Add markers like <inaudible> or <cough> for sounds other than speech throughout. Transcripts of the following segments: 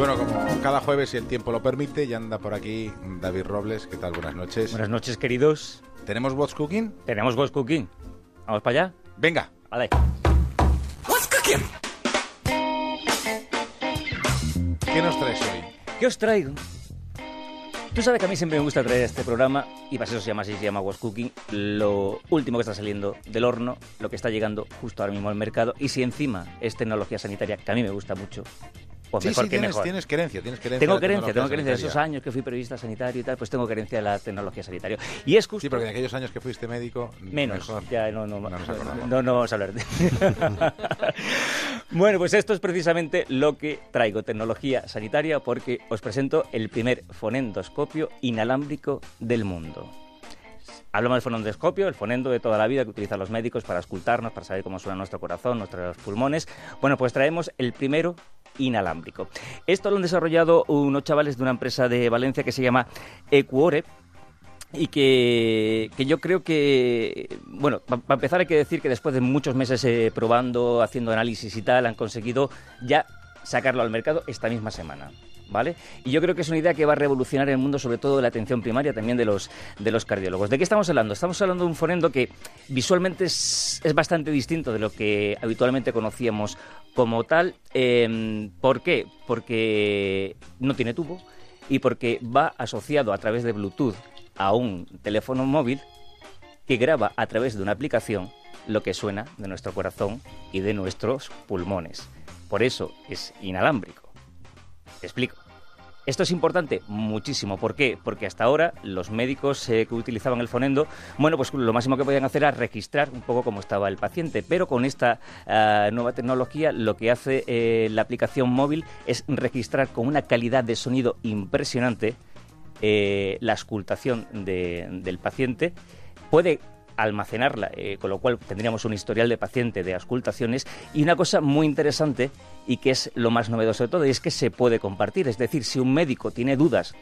Bueno, como cada jueves, si el tiempo lo permite, ya anda por aquí David Robles. ¿Qué tal? Buenas noches. Buenas noches, queridos. ¿Tenemos What's Cooking? Tenemos What's Cooking. ¿Vamos para allá? Venga. Vale. What's Cooking? ¿Qué nos traes hoy? ¿Qué os traigo? Tú sabes que a mí siempre me gusta traer este programa, y para eso se llama así, se llama What's Cooking, lo último que está saliendo del horno, lo que está llegando justo ahora mismo al mercado, y si encima es tecnología sanitaria, que a mí me gusta mucho, pues sí, mejor sí, que tienes, mejor. tienes querencia, tienes querencia. Tengo querencia, tengo querencia de esos años que fui periodista sanitario y tal, pues tengo querencia de la tecnología sanitaria. Y es justo... Sí, porque en aquellos años que fuiste médico, Menos, mejor. ya no, no, no, no vamos a hablar de <laughs> Bueno, pues esto es precisamente lo que traigo, tecnología sanitaria, porque os presento el primer fonendoscopio inalámbrico del mundo. Hablamos del fonendoscopio, el fonendo de toda la vida que utilizan los médicos para escultarnos, para saber cómo suena nuestro corazón, nuestros pulmones. Bueno, pues traemos el primero inalámbrico. Esto lo han desarrollado unos chavales de una empresa de Valencia que se llama Ecuore, y que, que yo creo que, bueno, para empezar hay que decir que después de muchos meses eh, probando, haciendo análisis y tal, han conseguido ya sacarlo al mercado esta misma semana. ¿Vale? Y yo creo que es una idea que va a revolucionar el mundo, sobre todo de la atención primaria, también de los, de los cardiólogos. ¿De qué estamos hablando? Estamos hablando de un fonendo que visualmente es, es bastante distinto de lo que habitualmente conocíamos como tal. Eh, ¿Por qué? Porque no tiene tubo y porque va asociado a través de Bluetooth a un teléfono móvil que graba a través de una aplicación lo que suena de nuestro corazón y de nuestros pulmones. Por eso es inalámbrico. Te explico. Esto es importante muchísimo. ¿Por qué? Porque hasta ahora los médicos eh, que utilizaban el fonendo, bueno, pues lo máximo que podían hacer era registrar un poco cómo estaba el paciente. Pero con esta ah, nueva tecnología lo que hace eh, la aplicación móvil es registrar con una calidad de sonido impresionante eh, la auscultación de- del paciente. Puede almacenarla, eh, con lo cual tendríamos un historial de paciente de auscultaciones y una cosa muy interesante y que es lo más novedoso de todo y es que se puede compartir. Es decir, si un médico tiene dudas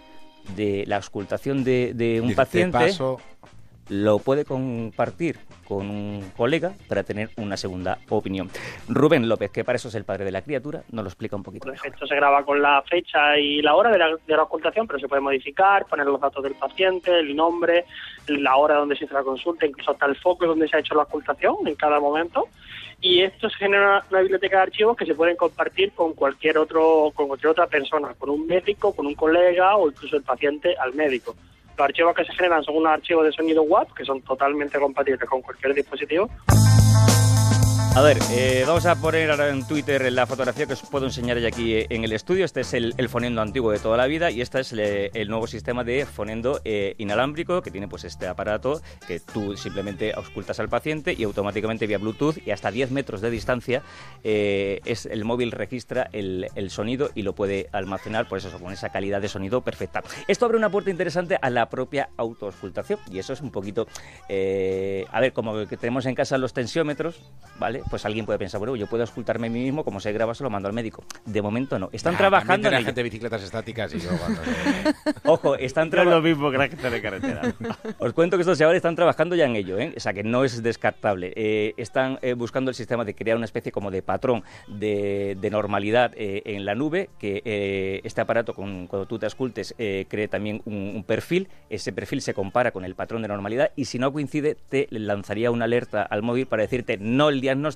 de la auscultación de, de un Dice, "Te paciente, paso". lo puede compartir con un colega para tener una segunda opinión. Rubén López, que para eso es el padre de la criatura, nos lo explica un poquito mejor. defecto se graba con la fecha y la hora de la, de la ocultación, pero se puede modificar, poner los datos del paciente, el nombre, la hora donde se hizo la consulta, incluso hasta el foco donde se ha hecho la ocultación en cada momento. Y esto se genera una biblioteca de archivos que se pueden compartir con cualquier otro, con cualquier otra persona, con un médico, con un colega o incluso el paciente al médico. Los archivos que se generan son unos archivos de sonido WAP que son totalmente compatibles con cualquier dispositivo A ver, eh, vamos a poner ahora en Twitter la fotografía que os puedo enseñar ya aquí eh, en el estudio. Este es el, fonendo antiguo de toda la vida y este es el, nuevo sistema de fonendo eh, inalámbrico que tiene pues este aparato que tú simplemente auscultas al paciente y automáticamente vía Bluetooth y hasta 10 metros de distancia es el móvil registra el, sonido y lo puede almacenar por eso con esa calidad de sonido perfecta. Esto abre una puerta interesante a la propia autoauscultación y eso es un poquito, a ver, como que tenemos en casa los tensiómetros, ¿vale? Pues alguien puede pensar, bueno, yo puedo auscultarme a mí mismo, como se graba, se lo mando al médico. De momento no. Están trabajando la gente de bicicletas estáticas y yo <laughs> cuando se- Ojo, están No es trabajando. lo mismo que la gente de carretera. <laughs> Os cuento que estos chavales están trabajando ya en ello, ¿eh? o sea que no es descartable. Eh, están eh, buscando el sistema de crear una especie como de patrón de, de normalidad eh, en la nube, que eh, este aparato, con- cuando tú te escultes, eh, cree también un, un perfil. Ese perfil se compara con el patrón de normalidad y si no coincide, te lanzaría una alerta al móvil para decirte no el diagnóstico,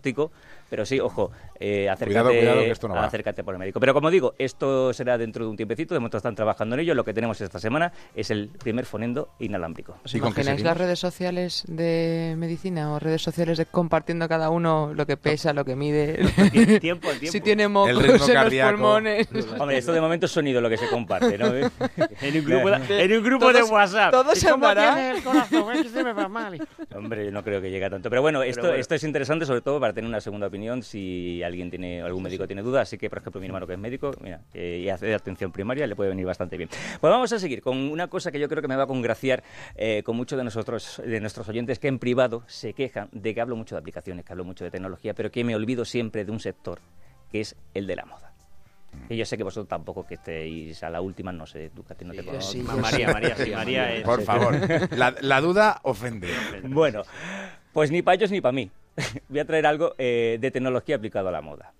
pero sí, ojo, eh, acércate, Cuidado, cuidado, que esto no va. acércate por el médico. Pero como digo, esto será dentro de un tiempecito, de momento están trabajando en ello. Lo que tenemos esta semana es el primer fonendo inalámbrico. ¿Os ¿Y con qué imagináis las redes sociales de medicina o redes sociales de compartiendo cada uno lo que pesa, lo que mide? Tie- <laughs> Tiempo al tiempo. <laughs> si tiene El mocos ritmo en los cardíaco. pulmones. <laughs> Hombre, esto de momento es sonido lo que se comparte, ¿no? En un grupo, de, en un grupo de Todos- WhatsApp. todo ¿Y se el mal. Hombre, yo no creo que llegue a tanto. Pero bueno, esto, bueno. esto es interesante sobre todo para tener una segunda opinión si alguien tiene, algún médico tiene dudas. Así que, por ejemplo, mi hermano que es médico, mira, eh, y hace de atención primaria, le puede venir bastante bien. Pues vamos a seguir con una cosa que yo creo que me va a congraciar eh, con muchos de nosotros, de nuestros oyentes que en privado se quejan de que hablo mucho de aplicaciones, que hablo mucho de tecnología, pero que me olvido siempre de un sector, que es el de la moda. Que yo sé que vosotros tampoco que estéis a la última, no sé, tú que a ti no te conozco. sí. Ma- María, María, sí, María es... Por favor, <laughs> la, la duda ofende. Bueno, pues ni para ellos ni para mí. <laughs> Voy a traer algo eh, de tecnología aplicado a la moda.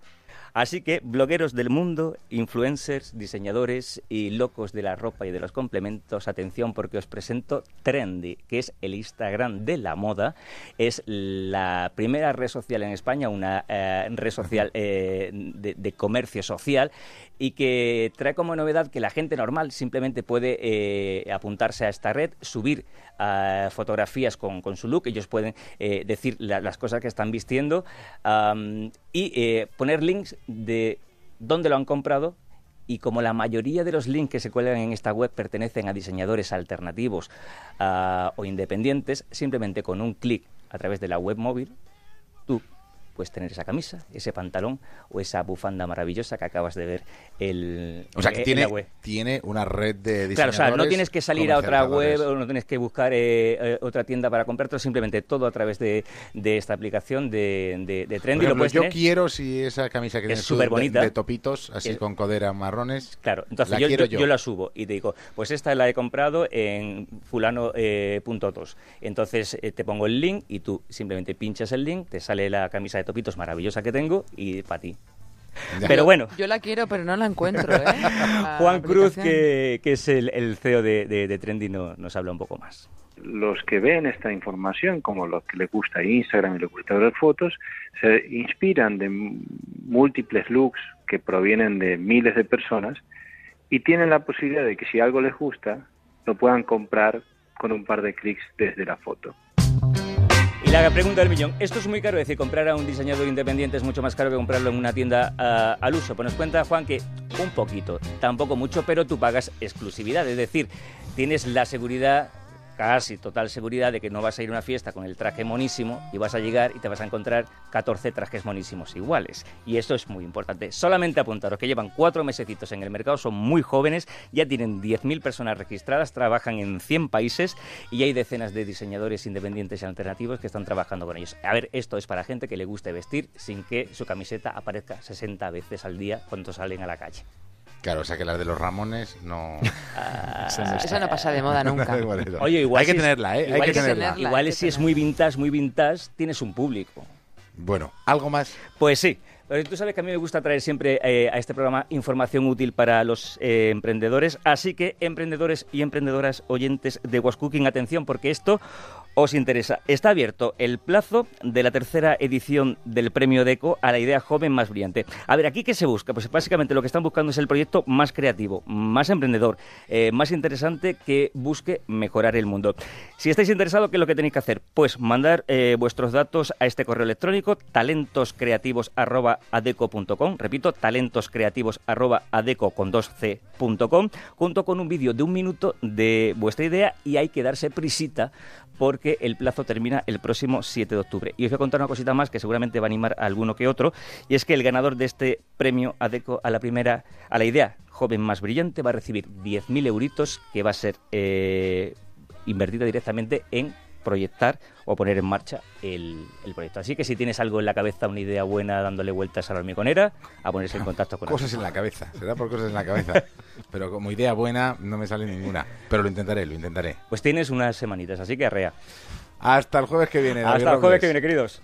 Así que blogueros del mundo, influencers, diseñadores y locos de la ropa y de los complementos, atención porque os presento Trendy, que es el Instagram de la moda. Es la primera red social en España, una eh, red social <laughs> eh, de, de comercio social y que trae como novedad que la gente normal simplemente puede eh, apuntarse a esta red, subir ah, fotografías con, con su look, ellos pueden decir la- las cosas que están vistiendo y poner links de dónde lo han comprado. Y como la mayoría de los links que se cuelgan en esta web pertenecen a diseñadores alternativos ah, o independientes, simplemente con un clic a través de la web móvil, tú puedes tener esa camisa, ese pantalón o esa bufanda maravillosa que acabas de ver el, O sea, que en tiene, web. tiene una red de diseñadores. Claro, o sea, no tienes que salir a otra web o no tienes que buscar eh, eh, otra tienda para comprártelo, simplemente todo a través de, de esta aplicación de, de, de Trendy. ejemplo, yo tener. quiero si esa camisa que Es tienes tú superbonita. de, de topitos, así Es- con codera marrones. Claro, entonces la yo, quiero yo- yo. yo la subo y te digo, pues esta la he comprado en fulano eh, punto dos. Entonces eh, te pongo el link y tú simplemente pinchas el link, te sale la camisa de topitos maravillosa que tengo y para ti. Ya. Pero bueno, Yo la quiero, pero no la encuentro, ¿eh? <laughs> La Juan Cruz, que, que es el, el CEO de, de, de Trendy, no- nos habla un poco más. los que ven esta información, como los que les gusta Instagram y les gusta ver fotos, se inspiran de múltiples looks que provienen de miles de personas y tienen la posibilidad de que si algo les gusta, lo puedan comprar con un par de clics desde la foto. Y la pregunta del millón, esto es muy caro, es decir, comprar a un diseñador independiente es mucho más caro que comprarlo en una tienda ah, al uso. Pues nos cuenta Juan que un poquito, tampoco mucho, pero tú pagas exclusividad, es decir, tienes la seguridad casi total seguridad de que no vas a ir a una fiesta con el traje monísimo y vas a llegar y te vas a encontrar 14 trajes monísimos iguales. Y esto es muy importante. Solamente apuntaros que llevan cuatro mesecitos en el mercado, son muy jóvenes, ya tienen 10.000 personas registradas, trabajan en 100 países y hay decenas de diseñadores independientes y alternativos que están trabajando con ellos. A ver, esto es para gente que le guste vestir sin que su camiseta aparezca 60 veces al día cuando salen a la calle. Claro, o sea que las de los Ramones no. Eso no pasa de moda <laughs> nunca. Oye, igual Hay que tenerla, ¿eh? Hay igual que si- tenerla. Igual hay que si es muy vintage, muy vintage, tienes un público. Bueno, algo más. Pues sí. Pero tú sabes que a mí me gusta traer siempre eh, a este programa información útil para los eh, emprendedores. Así que, emprendedores y emprendedoras oyentes de Was Cooking, atención, porque esto os interesa. Está abierto el plazo de la tercera edición del Premio DECO a la idea joven más brillante. A ver, ¿aquí qué se busca? Pues básicamente lo que están buscando es el proyecto más creativo, más emprendedor, eh, más interesante que busque mejorar el mundo. Si estáis interesados, ¿qué es lo que tenéis que hacer? Pues mandar eh, vuestros datos a este correo electrónico talentoscreativos@adeco.com, repito, talentoscreativos@adeco con junto con un vídeo de un minuto de vuestra idea y hay que darse prisita porque el plazo termina el próximo 7 de octubre. Y os voy a contar una cosita más que seguramente va a animar a alguno que otro, y es que el ganador de este premio ADECO a la primera, a la idea joven más brillante, va a recibir 10.000 euritos que va a ser eh, invertida directamente en proyectar o poner en marcha el, el proyecto. Así que si tienes algo en la cabeza, una idea buena dándole vueltas a la hormigonera, a ponerse en contacto con Cosas en la cabeza. Será por cosas en la cabeza. <laughs> Pero como idea buena no me sale ninguna. Pero lo intentaré, lo intentaré. Pues tienes unas semanitas, así que arrea. Hasta el jueves que viene. David Hasta el jueves Robles. que viene, queridos.